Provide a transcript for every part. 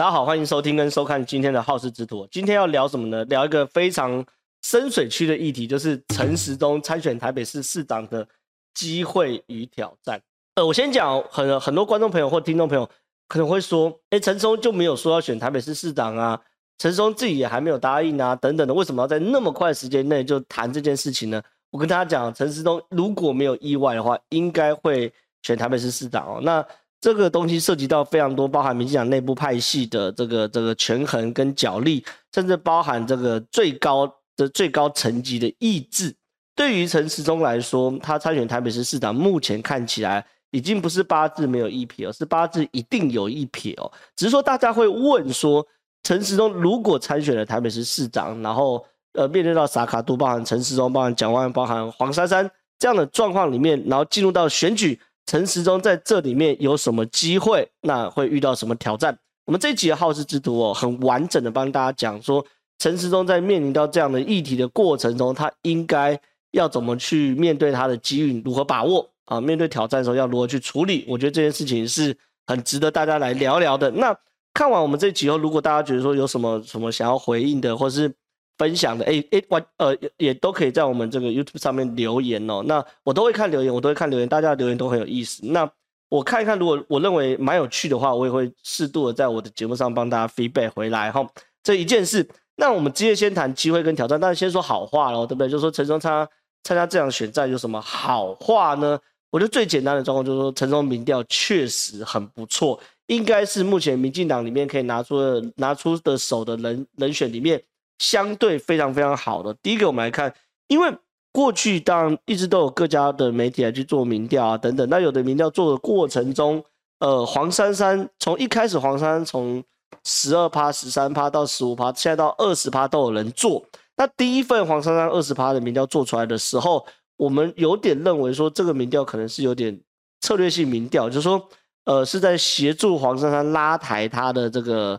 大家好，欢迎收听跟收看今天的好事之徒。今天要聊什么呢？聊一个非常深水区的议题，就是陈时中参选台北市市长的机会与挑战。呃，我先讲，很很多观众朋友或听众朋友可能会说，哎，陈松就没有说要选台北市市长啊，陈松自己也还没有答应啊，等等的，为什么要在那么快的时间内就谈这件事情呢？我跟大家讲，陈时中如果没有意外的话，应该会选台北市市长哦。那这个东西涉及到非常多，包含民进党内部派系的这个这个权衡跟角力，甚至包含这个最高的最高层级的意志。对于陈时中来说，他参选台北市市长，目前看起来已经不是八字没有一撇，而是八字一定有一撇哦。只是说大家会问说，陈时中如果参选了台北市市长，然后呃面对到萨卡都，包含陈时中，包含蒋万，包含黄珊珊这样的状况里面，然后进入到选举。陈时中在这里面有什么机会？那会遇到什么挑战？我们这集的好事之徒哦，很完整的帮大家讲说，陈时中在面临到这样的议题的过程中，他应该要怎么去面对他的机遇，如何把握啊？面对挑战的时候要如何去处理？我觉得这件事情是很值得大家来聊聊的。那看完我们这集后，如果大家觉得说有什么什么想要回应的，或是分享的，哎哎，完呃也也都可以在我们这个 YouTube 上面留言哦。那我都会看留言，我都会看留言，大家的留言都很有意思。那我看一看，如果我认为蛮有趣的话，我也会适度的在我的节目上帮大家 feedback 回来哈。这一件事，那我们直接先谈机会跟挑战，但是先说好话喽，对不对？就是说陈松参参加这场选战有什么好话呢？我觉得最简单的状况就是说，陈松民调确实很不错，应该是目前民进党里面可以拿出的拿出的手的人人选里面。相对非常非常好的。第一个，我们来看，因为过去当然一直都有各家的媒体来去做民调啊等等。那有的民调做的过程中，呃，黄珊珊从一开始黄珊珊从十二趴、十三趴到十五趴，现在到二十趴都有人做。那第一份黄珊珊二十趴的民调做出来的时候，我们有点认为说这个民调可能是有点策略性民调，就是说，呃，是在协助黄珊珊拉抬他的这个。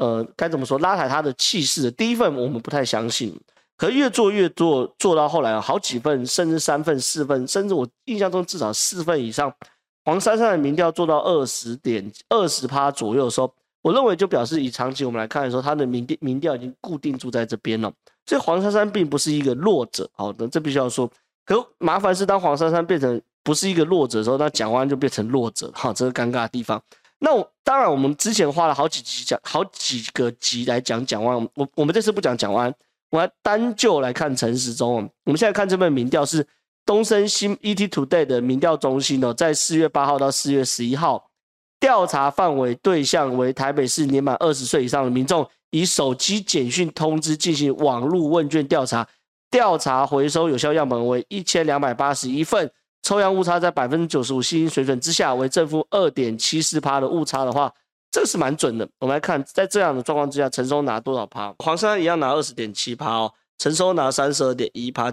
呃，该怎么说？拉抬他的气势的第一份，我们不太相信。可越做越做，做到后来好几份，甚至三份、四份，甚至我印象中至少四份以上。黄珊珊的民调做到二十点二十趴左右的时候，我认为就表示以长期我们来看的时候，他的民调民调已经固定住在这边了。所以黄珊珊并不是一个弱者。好的，这必须要说。可麻烦是当黄珊珊变成不是一个弱者的时候，那蒋万就变成弱者。好，这是尴尬的地方。那我当然，我们之前花了好几集讲，好几个集来讲蒋万。我我们这次不讲蒋万，我要单就来看陈时中。我们现在看这份民调是东森新 ET Today 的民调中心哦，在四月八号到四月十一号，调查范围对象为台北市年满二十岁以上的民众，以手机简讯通知进行网络问卷调查，调查回收有效样本为一千两百八十一份。抽样误差在百分之九十五信心水准之下，为正负二点七四趴的误差的话，这个是蛮准的。我们来看，在这样的状况之下，陈松拿多少趴？黄珊珊一样拿二十点七趴哦，陈松拿三十二点一趴，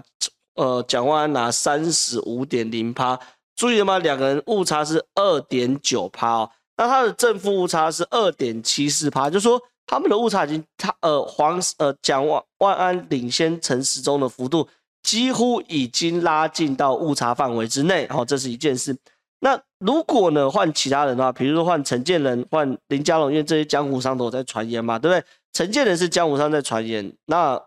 呃，蒋万安拿三十五点零趴。注意了吗？两个人误差是二点九趴哦，那他的正负误差是二点七四趴，就说他们的误差已经他呃黄呃蒋万万安领先陈时中的幅度。几乎已经拉近到误差范围之内，好，这是一件事。那如果呢换其他人的话，比如说换陈建仁、换林佳龙，因为这些江湖上都有在传言嘛，对不对？陈建仁是江湖上在传言，那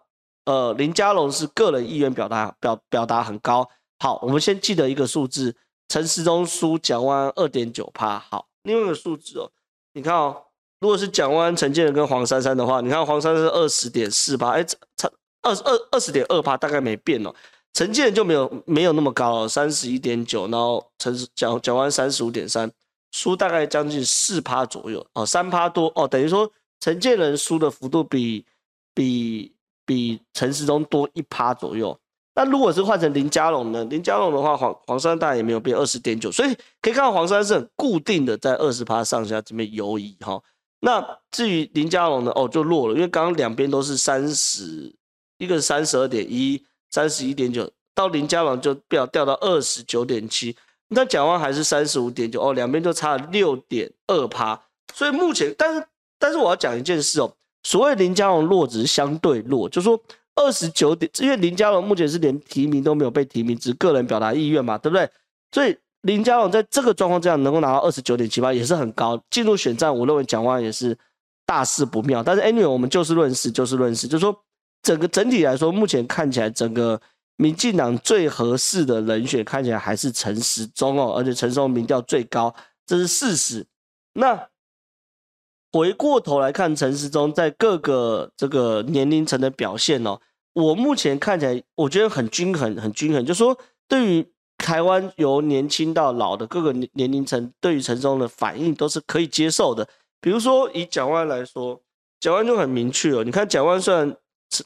呃林佳龙是个人意愿表达表表达很高。好，我们先记得一个数字，陈时中输蒋万二点九趴。好，另外一个数字哦，你看哦，如果是蒋万、陈建仁跟黄珊珊的话，你看黄珊珊是二十点四趴，哎，差。二十二二十点二趴大概没变哦，陈建仁就没有没有那么高了，三十一点九，然后陈蒋蒋万安三十五点三，输大概将近四趴左右哦，三趴多哦，等于说陈建人输的幅度比比比陈时中多一趴左右。那如果是换成林佳龙呢？林佳龙的话，黄黄珊大也没有变二十点九，所以可以看到黄山是很固定的在二十趴上下这边游移哈。那至于林佳龙呢？哦，就弱了，因为刚刚两边都是三十。一个是三十二点一，三十一点九，到林佳龙就掉掉到二十九点七，那蒋万还是三十五点九，哦，两边就差了六点二趴。所以目前，但是但是我要讲一件事哦，所谓林佳龙弱只是相对弱，就说二十九点，因为林佳龙目前是连提名都没有被提名，只是个人表达意愿嘛，对不对？所以林佳龙在这个状况这样能够拿到二十九点七八也是很高，进入选战，我认为蒋万也是。大事不妙。但是 anyway，我们就事论事，就事论事，就是说整个整体来说，目前看起来整个民进党最合适的人选看起来还是陈时中哦，而且陈时中民调最高，这是事实。那回过头来看陈时中在各个这个年龄层的表现哦，我目前看起来我觉得很均衡，很均衡，就是说对于。台湾由年轻到老的各个年年龄层，对于陈时中的反应都是可以接受的。比如说以蒋万来说，蒋万就很明确哦。你看蒋万虽然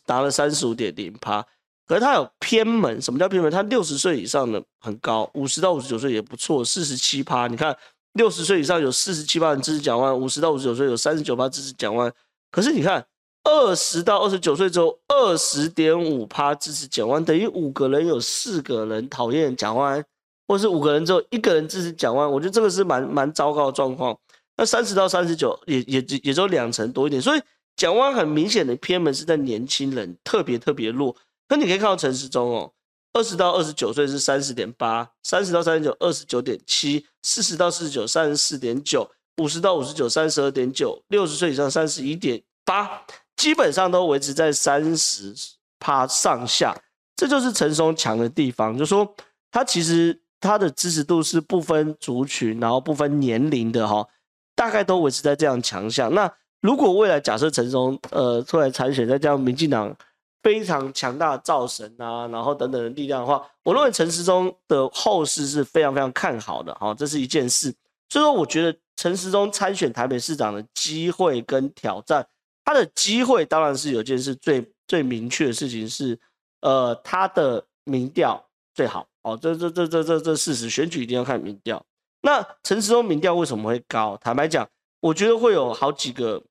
达了三十五点零趴，可是他有偏门。什么叫偏门？他六十岁以上的很高，五十到五十九岁也不错，四十七趴。你看六十岁以上有四十七趴人支持蒋万，五十到五十九岁有三十九趴支持蒋万。可是你看。二十到二十九岁之后，二十点五趴支持蒋万，等于五个人有四个人讨厌蒋万，或是五个人之后一个人支持蒋万，我觉得这个是蛮蛮糟糕的状况。那三十到三十九也也也只有两成多一点，所以蒋万很明显的偏门是在年轻人特别特别弱。那你可以看到陈时中哦，二十到二十九岁是三十点八，三十到三十九二十九点七，四十到四十九三十四点九，五十到五十九三十二点九，六十岁以上三十一点八。基本上都维持在三十趴上下，这就是陈松强的地方。就说他其实他的支持度是不分族群，然后不分年龄的哈，大概都维持在这样强项。那如果未来假设陈时中呃出来参选，再加上民进党非常强大的造神啊，然后等等的力量的话，我认为陈时中的后市是非常非常看好的哈，这是一件事。所以说，我觉得陈时中参选台北市长的机会跟挑战。他的机会当然是有件事最最明确的事情是，呃，他的民调最好哦，这这这这这这事实，选举一定要看民调。那陈时中民调为什么会高？坦白讲，我觉得会有好几个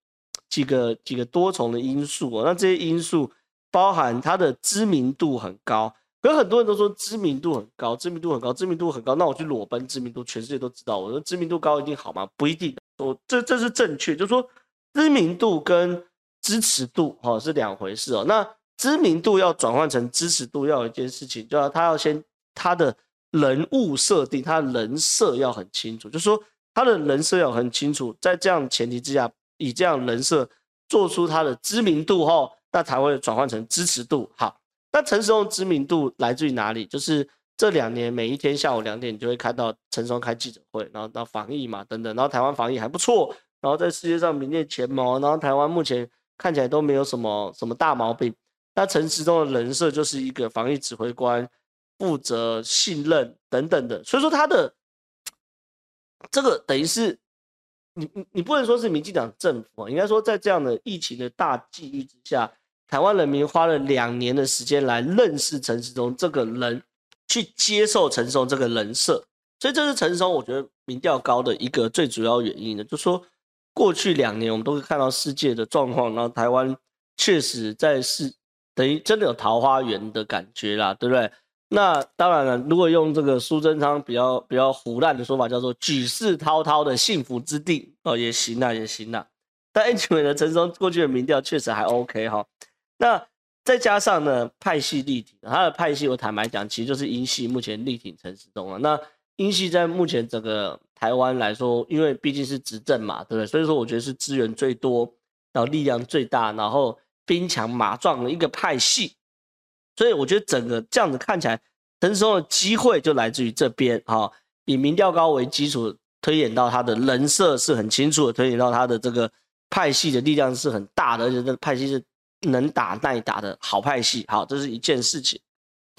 几个几个多重的因素哦。那这些因素包含他的知名度很高，可很多人都说知名度很高，知名度很高，知名度很高。那我去裸奔知名度，全世界都知道。我说知名度高一定好吗？不一定。我这这是正确，就是说。知名度跟支持度哦是两回事哦。那知名度要转换成支持度，要有一件事情，就要他要先他的人物设定，他的人设要很清楚，就是说他的人设要很清楚，在这样前提之下，以这样人设做出他的知名度后，那才会转换成支持度。好，那陈时中知名度来自于哪里？就是这两年每一天下午两点，你就会看到陈时中开记者会，然后到防疫嘛等等，然后台湾防疫还不错。然后在世界上名列前茅，然后台湾目前看起来都没有什么什么大毛病。那陈时中的人设就是一个防疫指挥官，负责、信任等等的，所以说他的这个等于是你你你不能说是民进党政府啊，应该说在这样的疫情的大际遇之下，台湾人民花了两年的时间来认识陈时中这个人，去接受陈时中这个人设，所以这是陈时中我觉得民调高的一个最主要原因呢，就说。过去两年，我们都会看到世界的状况，然后台湾确实在是等于真的有桃花源的感觉啦，对不对？那当然了，如果用这个苏贞昌比较比较胡烂的说法，叫做举世滔滔的幸福之地哦，也行啊，也行啊。但 anyway 呢，陈松过去的民调确实还 OK 哈。那再加上呢，派系力挺，他的派系我坦白讲，其实就是英系目前力挺陈时中啊。那英系在目前整个台湾来说，因为毕竟是执政嘛，对不对？所以说我觉得是资源最多，然后力量最大，然后兵强马壮的一个派系。所以我觉得整个这样子看起来，陈时中的机会就来自于这边哈，以民调高为基础，推演到他的人设是很清楚的，推演到他的这个派系的力量是很大的，而且这个派系是能打耐打的好派系。好，这是一件事情。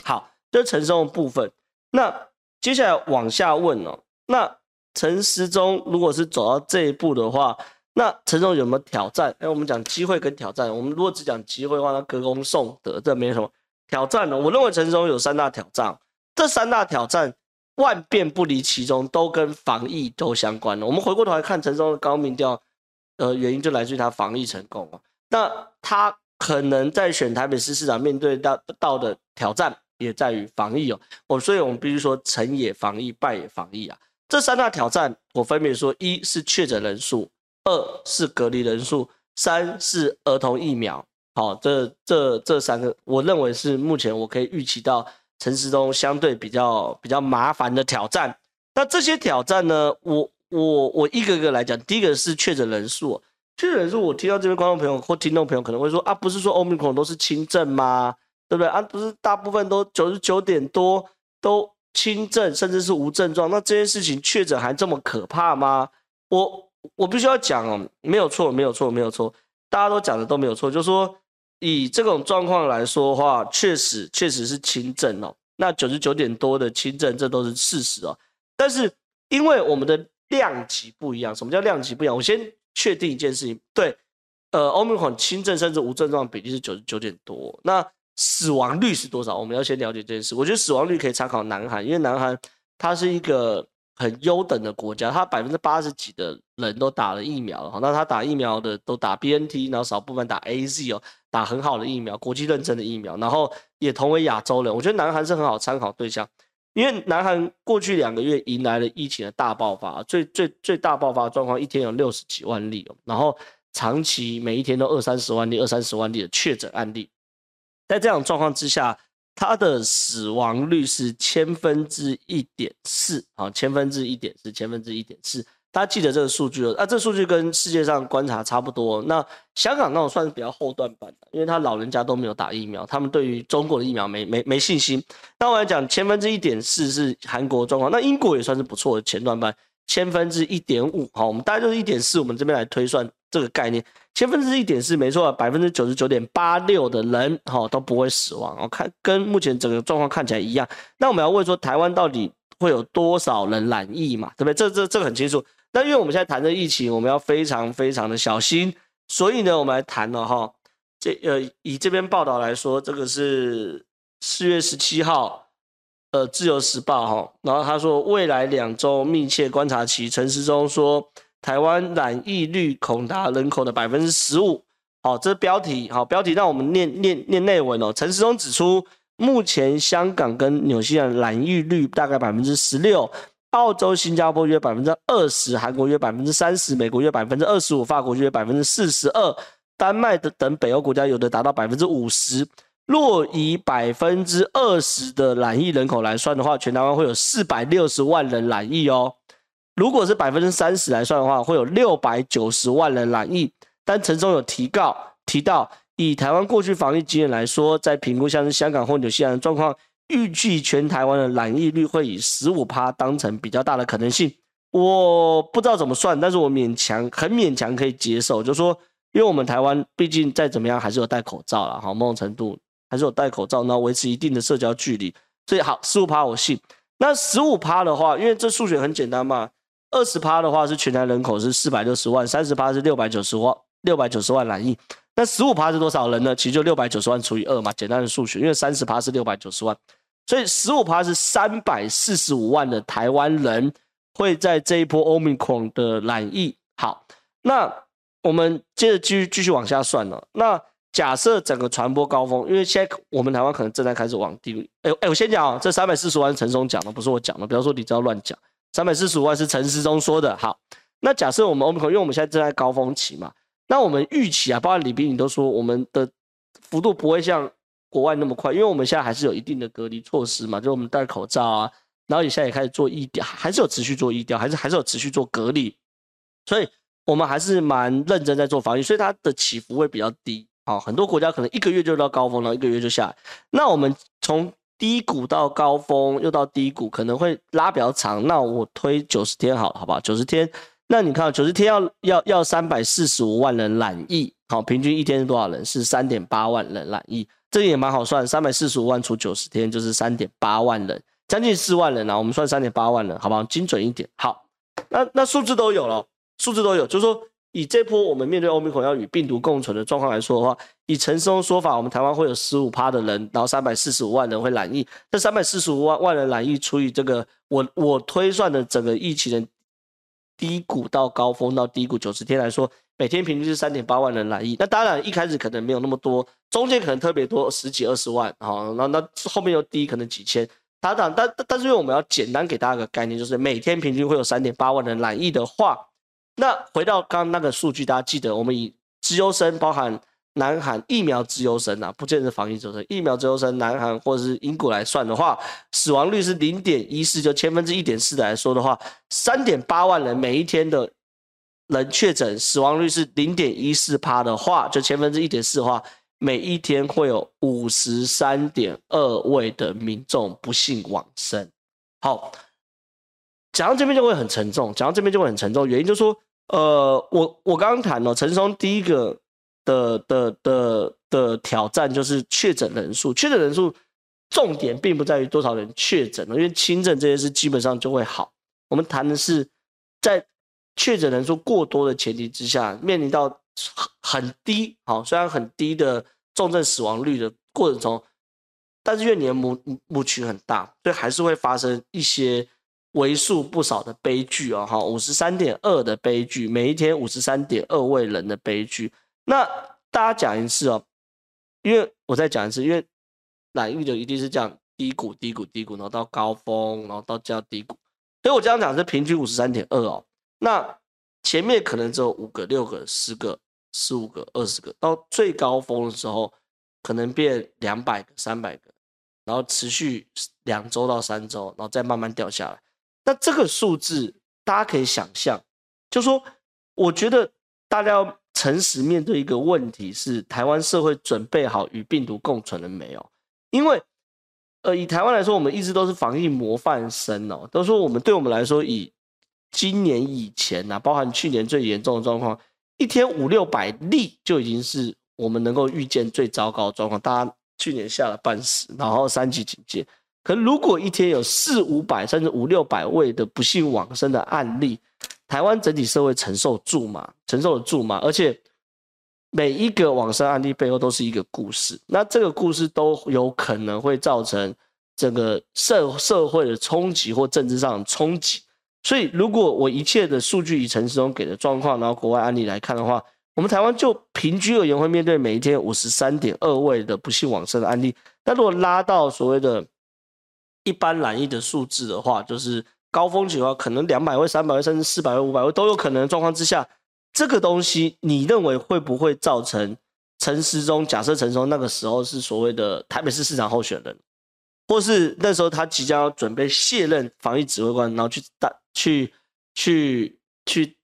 好，这是陈时中的部分。那接下来往下问哦，那。陈时中如果是走到这一步的话，那陈时中有没有挑战？哎，我们讲机会跟挑战。我们如果只讲机会的话，那歌功颂德，这没什么挑战呢。我认为陈时中有三大挑战，这三大挑战万变不离其中，都跟防疫都相关了。我们回过头来看陈时中的高民调，呃，原因就来自于他防疫成功啊。那他可能在选台北市市长面对到到的挑战，也在于防疫哦。哦，所以我们必须说成也防疫，败也防疫啊。这三大挑战，我分别说：一是确诊人数，二是隔离人数，三是儿童疫苗。好，这这这三个，我认为是目前我可以预期到陈时中相对比较比较麻烦的挑战。那这些挑战呢，我我我一个个来讲。第一个是确诊人数，确诊人数我听到这边观众朋友或听众朋友可能会说啊，不是说欧米克都是轻症吗？对不对啊？不是大部分都九十九点多都轻症，甚至是无症状，那这件事情确诊还这么可怕吗？我我必须要讲哦，没有错，没有错，没有错，大家都讲的都没有错，就是说以这种状况来说的话，确实确实是轻症哦。那九十九点多的轻症，这都是事实哦。但是因为我们的量级不一样，什么叫量级不一样？我先确定一件事情，对，呃，Omicron 轻症甚至无症状比例是九十九点多，那死亡率是多少？我们要先了解这件事。我觉得死亡率可以参考南韩，因为南韩它是一个很优等的国家，它百分之八十几的人都打了疫苗了，那他打疫苗的都打 BNT，然后少部分打 AZ 哦，打很好的疫苗，国际认证的疫苗，然后也同为亚洲人，我觉得南韩是很好参考对象。因为南韩过去两个月迎来了疫情的大爆发，最最最大爆发状况，一天有六十几万例哦，然后长期每一天都二三十万例、二三十万例的确诊案例，在这样状况之下，它的死亡率是千分之一点四啊，千分之一点四，千分之一点四。大家记得这个数据哦，啊，这数据跟世界上观察差不多。那香港那种算是比较后段版的，因为他老人家都没有打疫苗，他们对于中国的疫苗没没没信心。那我来讲，千分之一点四是韩国状况，那英国也算是不错的前段班，千分之一点五，好，我们大概就是一点四，我们这边来推算这个概念，千分之一点四没错，百分之九十九点八六的人哈都不会死亡，我看跟目前整个状况看起来一样。那我们要问说，台湾到底会有多少人染疫嘛？对不对？这这这个很清楚。那因为我们现在谈的疫情，我们要非常非常的小心，所以呢，我们来谈了哈。这呃，以这边报道来说，这个是四月十七号，呃，《自由时报》哈，然后他说未来两周密切观察期，陈时中说台湾染疫率恐达人口的百分之十五。好，这是标题，好标题，让我们念念念内文哦。陈时中指出，目前香港跟纽西兰染疫率大概百分之十六。澳洲、新加坡约百分之二十，韩国约百分之三十，美国约百分之二十五，法国约百分之四十二，丹麦的等北欧国家有的达到百分之五十。若以百分之二十的染疫人口来算的话，全台湾会有四百六十万人染疫哦。如果是百分之三十来算的话，会有六百九十万人染疫。但陈松有提告提到，以台湾过去防疫经验来说，在评估像是香港或纽西兰的状况。预计全台湾的染疫率会以十五趴当成比较大的可能性，我不知道怎么算，但是我勉强很勉强可以接受，就是说，因为我们台湾毕竟再怎么样还是有戴口罩啦，好，某种程度还是有戴口罩，然后维持一定的社交距离，所以好，十五趴我信。那十五趴的话，因为这数学很简单嘛，二十趴的话是全台人口是四百六十万，三十趴是六百九十万，六百九十万染疫。那十五趴是多少人呢？其实就六百九十万除以二嘛，简单的数学。因为三十趴是六百九十万，所以十五趴是三百四十五万的台湾人会在这一波 Omicron 的染疫。好，那我们接着继续继续往下算了。那假设整个传播高峰，因为现在我们台湾可能正在开始往低。哎哎，我先讲啊，这三百四十万陈松讲的，不是我讲的。不要说你知道乱讲，三百四十五万是陈时中说的。好，那假设我们 Omicron，因为我们现在正在高峰期嘛。那我们预期啊，包括李斌，你都说我们的幅度不会像国外那么快，因为我们现在还是有一定的隔离措施嘛，就我们戴口罩啊，然后你现在也开始做疫调，还是有持续做疫调，还是还是有持续做隔离，所以我们还是蛮认真在做防疫，所以它的起伏会比较低啊。很多国家可能一个月就到高峰，然后一个月就下来。那我们从低谷到高峰又到低谷，可能会拉比较长。那我推九十天好了，好不好？九十天。那你看，九十天要要要三百四十五万人染疫，好，平均一天是多少人？是三点八万人染疫，这个也蛮好算，三百四十五万除九十天就是三点八万人，将近四万人啊。我们算三点八万人，好不好？精准一点。好，那那数字都有了，数字都有，就是说以这波我们面对欧米孔要与病毒共存的状况来说的话，以陈时中说法，我们台湾会有十五趴的人，然后三百四十五万人会染疫，这三百四十五万万人染疫除以这个我我推算的整个疫情的。低谷到高峰到低谷九十天来说，每天平均是三点八万人来意。那当然一开始可能没有那么多，中间可能特别多十几二十万，好，那那后面又低可能几千。他讲，但但是因为我们要简单给大家个概念，就是每天平均会有三点八万人来意的话，那回到刚刚那个数据，大家记得我们以资优生包含。南韩疫苗资优生啊，不见得是防疫资优生。疫苗资优生，南韩或者是英国来算的话，死亡率是零点一四，就千分之一点四来说的话，三点八万人每一天的人确诊，死亡率是零点一四趴的话，就千分之一点四的话，每一天会有五十三点二位的民众不幸往生。好，讲到这边就会很沉重，讲到这边就会很沉重。原因就是说，呃，我我刚刚谈了陈松第一个的的的的，挑战就是确诊人数，确诊人数重点并不在于多少人确诊了，因为轻症这些事基本上就会好。我们谈的是在确诊人数过多的前提之下，面临到很低，好，虽然很低的重症死亡率的过程中。但是因为你的母母群很大，所以还是会发生一些为数不少的悲剧哦。哈，五十三点二的悲剧，每一天五十三点二位人的悲剧。那大家讲一次哦，因为我再讲一次，因为染疫就一定是这样低谷、低谷、低谷，然后到高峰，然后到这样低谷。所以我这样讲是平均五十三点二哦。那前面可能只有五个、六个、十个、十五个、二十个，到最高峰的时候可能变两百个、三百个。然后持续两周到三周，然后再慢慢掉下来。那这个数字大家可以想象，就说我觉得大家要诚实面对一个问题是：台湾社会准备好与病毒共存了没有？因为呃，以台湾来说，我们一直都是防疫模范生哦，都说我们对我们来说，以今年以前啊，包含去年最严重的状况，一天五六百例就已经是我们能够预见最糟糕的状况，大家。去年下了半死，然后三级警戒。可如果一天有四五百甚至五六百位的不幸往生的案例，台湾整体社会承受住吗？承受得住吗？而且每一个往生案例背后都是一个故事，那这个故事都有可能会造成整个社社会的冲击或政治上的冲击。所以，如果我一切的数据以陈时中给的状况，然后国外案例来看的话，我们台湾就平均而言会面对每一天五十三点二位的不幸往生的案例。那如果拉到所谓的一般染疫的数字的话，就是高峰期的话，可能两百位、三百位，甚至四百位、五百位都有可能的状况之下，这个东西你认为会不会造成陈时中？假设陈时中那个时候是所谓的台北市市长候选人，或是那时候他即将要准备卸任防疫指挥官，然后去大去去去。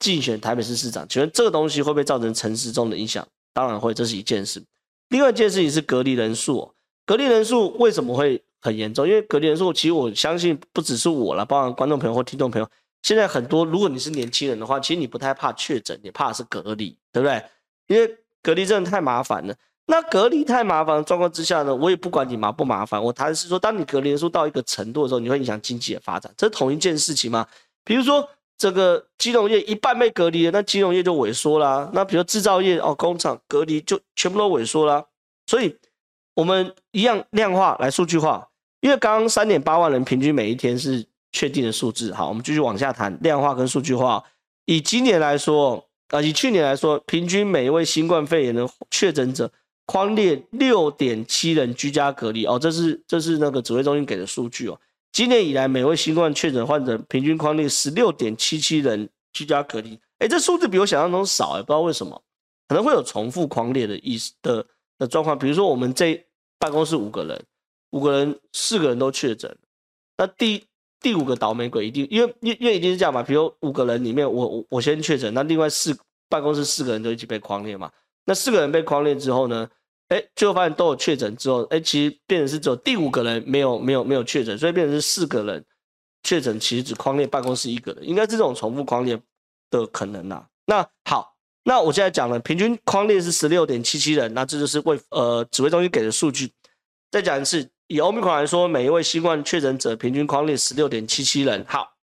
竞选台北市市长，请问这个东西会不会造成陈时中的影响？当然会，这是一件事。另外一件事情是隔离人数，哦隔离人数为什么会很严重？因为隔离人数，其实我相信不只是我了，包含观众朋友或听众朋友。现在很多，如果你是年轻人的话，其实你不太怕确诊，你怕的是隔离，对不对？因为隔离真的太麻烦了。那隔离太麻烦的状况之下呢，我也不管你麻不麻烦，我谈的是说，当你隔离人数到一个程度的时候，你会影响经济的发展，这是同一件事情吗？比如说。这个金融业一半被隔离了，那金融业就萎缩啦。那比如制造业哦，工厂隔离就全部都萎缩啦。所以，我们一样量化来数据化，因为刚刚三点八万人平均每一天是确定的数字。好，我们继续往下谈量化跟数据化。以今年来说，啊，以去年来说，平均每一位新冠肺炎的确诊者匡列六点七人居家隔离哦，这是这是那个指挥中心给的数据哦。今年以来，每位新冠确诊患者平均匡列十六点七七人居家隔离。哎，这数字比我想象中少，也不知道为什么，可能会有重复匡列的意思的的状况。比如说，我们这办公室五个人，五个人四个人都确诊，那第第五个倒霉鬼一定，因为因因为已经是这样嘛。比如五个人里面，我我我先确诊，那另外四办公室四个人都一起被框列嘛。那四个人被框列之后呢？哎，最后发现都有确诊之后，哎，其实变成是只有第五个人没有没有没有确诊，所以变成是四个人确诊，其实只框列办公室一个人，应该是这种重复框列的可能呐。那好，那我现在讲了，平均框列是十六点七七人，那这就是为呃指挥中心给的数据。再讲一次，以欧米克来说，每一位新冠确诊者平均匡列十六点七七人。好，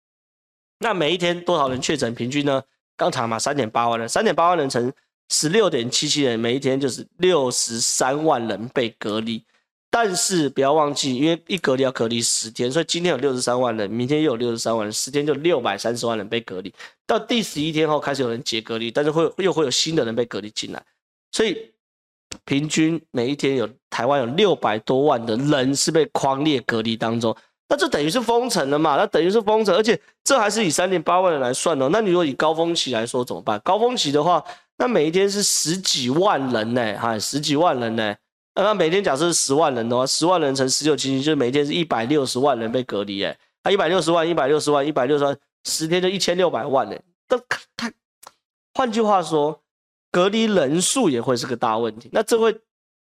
那每一天多少人确诊？平均呢？刚才嘛，三点八万人，三点八万人乘。十六点七七人，每一天就是六十三万人被隔离，但是不要忘记，因为一隔离要隔离十天，所以今天有六十三万人，明天又有六十三万人，十天就六百三十万人被隔离。到第十一天后开始有人解隔离，但是会又会有新的人被隔离进来，所以平均每一天有台湾有六百多万的人是被匡列隔离当中，那这等于是封城了嘛？那等于是封城，而且这还是以三点八万人来算哦。那你如果以高峰期来说怎么办？高峰期的话。那每一天是十几万人呢，哈，十几万人呢。那每天假设是十万人的话，十万人乘十九七七，就每天是一百六十万人被隔离，哎，啊，一百六十万，一百六十万，一百六十万，十天就一千六百万呢。都太换句话说，隔离人数也会是个大问题。那这会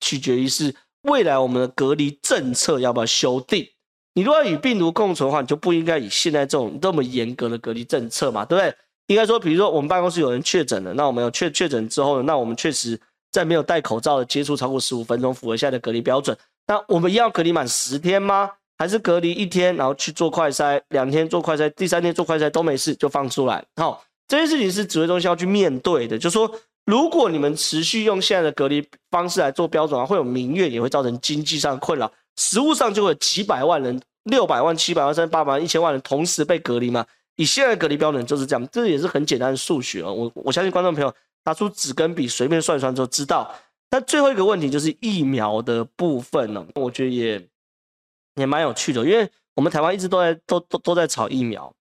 取决于是未来我们的隔离政策要不要修订。你如果要与病毒共存的话，你就不应该以现在这种这么严格的隔离政策嘛，对不对？应该说，比如说我们办公室有人确诊了，那我们有确确诊之后呢，那我们确实在没有戴口罩的接触超过十五分钟，符合现在的隔离标准。那我们要隔离满十天吗？还是隔离一天，然后去做快筛，两天做快筛，第三天做快筛都没事就放出来？好，这件事情是指挥中心要去面对的。就说，如果你们持续用现在的隔离方式来做标准啊，会有民怨，也会造成经济上的困扰，实物上就会有几百万人、六百万、七百万、三八百万、一千万人同时被隔离嘛。以现在的隔离标准就是这样，这也是很简单的数学哦。我我相信观众朋友拿出纸跟笔随便算一算就知道。那最后一个问题就是疫苗的部分呢，我觉得也也蛮有趣的，因为我们台湾一直都在都都都在炒疫苗，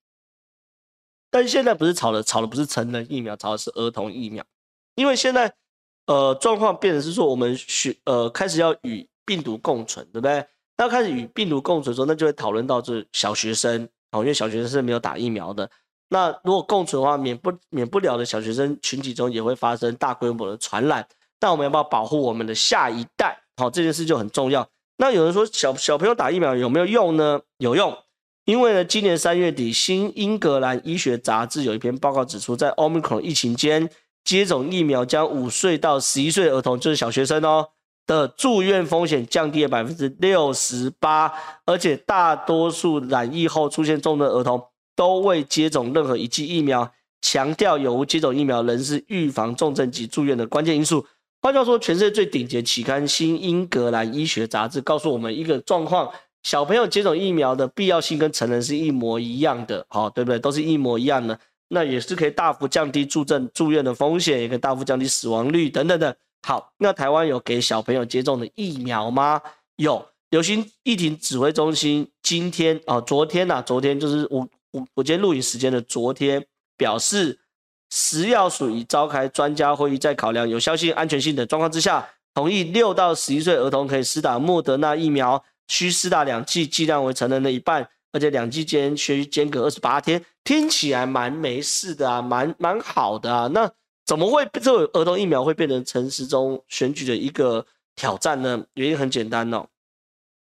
但是现在不是炒的，炒的不是成人疫苗，炒的是儿童疫苗，因为现在呃状况变成是说我们学呃开始要与病毒共存，对不对？那开始与病毒共存的时候，那就会讨论到这小学生哦，因为小学生是没有打疫苗的，那如果共存的话，免不免不了的小学生群体中也会发生大规模的传染。那我们要不要保护我们的下一代？好，这件事就很重要。那有人说小小朋友打疫苗有没有用呢？有用，因为呢，今年三月底，《新英格兰医学杂志》有一篇报告指出，在 Omicron 疫情间，接种疫苗将五岁到十一岁的儿童，就是小学生哦的住院风险降低了百分之六十八，而且大多数染疫后出现重症的儿童都未接种任何一剂疫苗，强调有无接种疫苗仍是预防重症及住院的关键因素。换句话说，全世界最顶级期刊《新英格兰医学杂志》告诉我们一个状况：小朋友接种疫苗的必要性跟成人是一模一样的，好，对不对？都是一模一样的，那也是可以大幅降低住症住院的风险，也可以大幅降低死亡率等等的。好，那台湾有给小朋友接种的疫苗吗？有，流行疫情指挥中心今天啊，昨天呐、昨天就是我我我今天录影时间的昨天表示。食药署已召开专家会议，在考量有效性、安全性等状况之下，同意六到十一岁儿童可以施打莫德纳疫苗，需施打两剂，剂量为成人的一半，而且两剂间需间隔二十八天。听起来蛮没事的啊，蛮蛮好的啊。那怎么会这儿童疫苗会变成陈时中选举的一个挑战呢？原因很简单哦，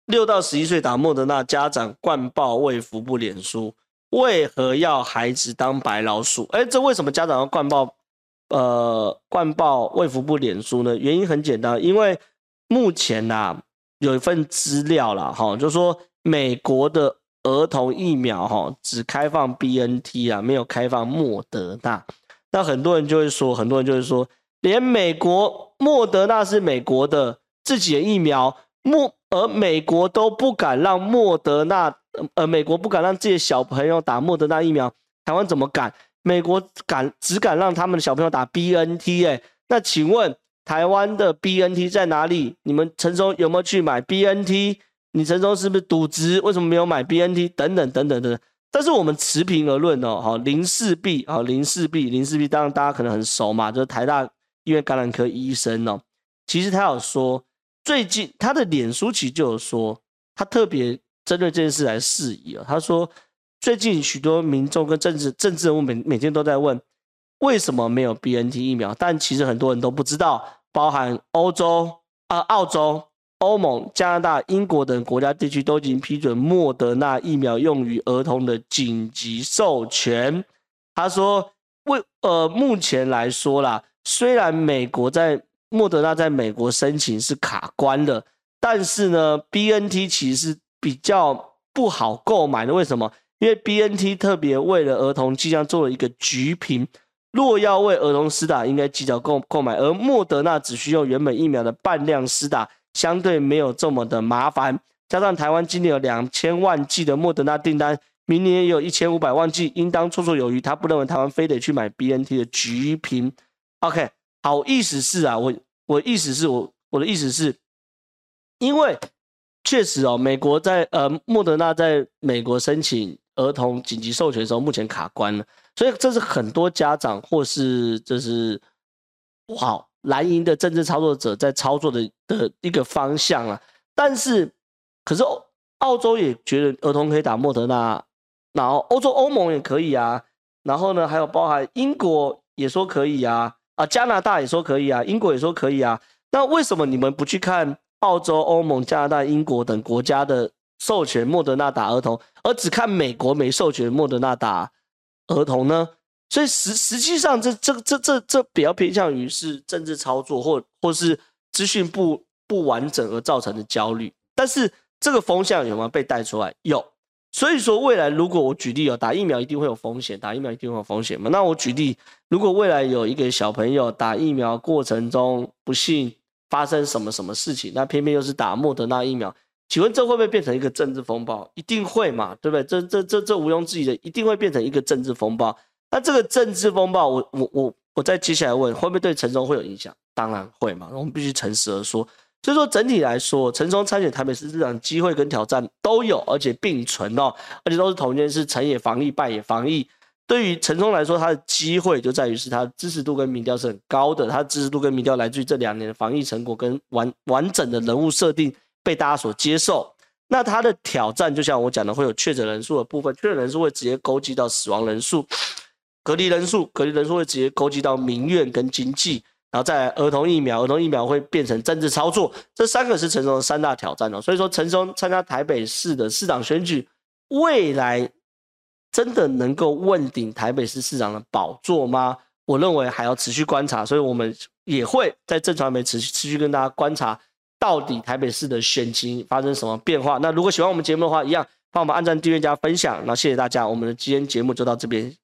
六到十一岁打莫德纳，家长灌爆卫福部脸书。为何要孩子当白老鼠？哎，这为什么家长要灌爆？呃，灌爆卫福部脸书呢？原因很简单，因为目前呐、啊、有一份资料啦，哈，就说美国的儿童疫苗哈只开放 BNT 啊，没有开放莫德纳。那很多人就会说，很多人就会说，连美国莫德纳是美国的自己的疫苗，莫而美国都不敢让莫德纳。呃，美国不敢让自己的小朋友打莫德纳疫苗，台湾怎么敢？美国敢，只敢让他们的小朋友打 BNT 欸。那请问台湾的 BNT 在哪里？你们陈时中有没有去买 BNT？你陈时中是不是赌掷？为什么没有买 BNT？等等等等等等。但是我们持平而论哦，好林氏璧，好林氏璧，林氏璧，当然大家可能很熟嘛，就是台大医院感染科医生哦。其实他有说，最近他的脸书其实就有说，他特别。针对这件事来释疑哦，他说最近许多民众跟政治政治人物每每天都在问为什么没有 BNT 疫苗，但其实很多人都不知道，包含欧洲啊、澳洲、欧盟、加拿大、英国等国家地区都已经批准莫德纳疫苗用于儿童的紧急授权。他说为呃目前来说啦，虽然美国在莫德纳在美国申请是卡关了，但是呢 BNT 其实是。比较不好购买的，为什么？因为 BNT 特别为了儿童即将做了一个橘皮，若要为儿童施打，应该及早购购买，而莫德纳只需用原本疫苗的半量施打，相对没有这么的麻烦。加上台湾今年有两千万剂的莫德纳订单，明年也有一千五百万剂，应当绰绰有余。他不认为台湾非得去买 BNT 的橘皮。OK，好，意思是啊，我我意思是我我的意思是，因为。确实哦，美国在呃莫德纳在美国申请儿童紧急授权的时候，目前卡关了，所以这是很多家长或是这是不好蓝营的政治操作者在操作的的一个方向啊。但是，可是澳洲也觉得儿童可以打莫德纳，然后欧洲欧盟也可以啊，然后呢还有包含英国也说可以啊，啊，加拿大也说可以啊，英国也说可以啊。那为什么你们不去看澳洲、欧盟、加拿大、英国等国家的授权莫德纳打儿童，而只看美国没授权莫德纳打儿童呢？所以实实际上这，这这这这这比较偏向于是政治操作，或或是资讯不不完整而造成的焦虑。但是这个风向有没有被带出来？有。所以说，未来如果我举例哦，打疫苗一定会有风险，打疫苗一定会有风险嘛？那我举例，如果未来有一个小朋友打疫苗过程中不幸发生什么什么事情，那偏偏又是打莫德纳疫苗，请问这会不会变成一个政治风暴？一定会嘛？对不对？这这这这毋庸置疑的，一定会变成一个政治风暴。那这个政治风暴，我我我我再接下来问，会不会对陈松会有影响？当然会嘛，我们必须诚实而说。所以说整体来说，陈松参选台北市市长机会跟挑战都有，而且并存哦，而且都是同一件事，成也防疫，败也防疫。对于陈松来说，他的机会就在于是他的支持度跟民调是很高的，他的支持度跟民调来自于这两年的防疫成果跟完完整的人物设定被大家所接受。那他的挑战就像我讲的，会有确诊人数的部分，确诊人数会直接勾稽到死亡人数，隔离人数，隔离人数会直接勾稽到民怨跟经济。然后再来儿童疫苗，儿童疫苗会变成政治操作，这三个是陈松的三大挑战哦。所以说，陈松参加台北市的市长选举，未来真的能够问鼎台北市市长的宝座吗？我认为还要持续观察，所以我们也会在正传媒持续持续跟大家观察，到底台北市的选情发生什么变化。那如果喜欢我们节目的话，一样帮我们按赞、订阅、加分享。那谢谢大家，我们的今天节目就到这边。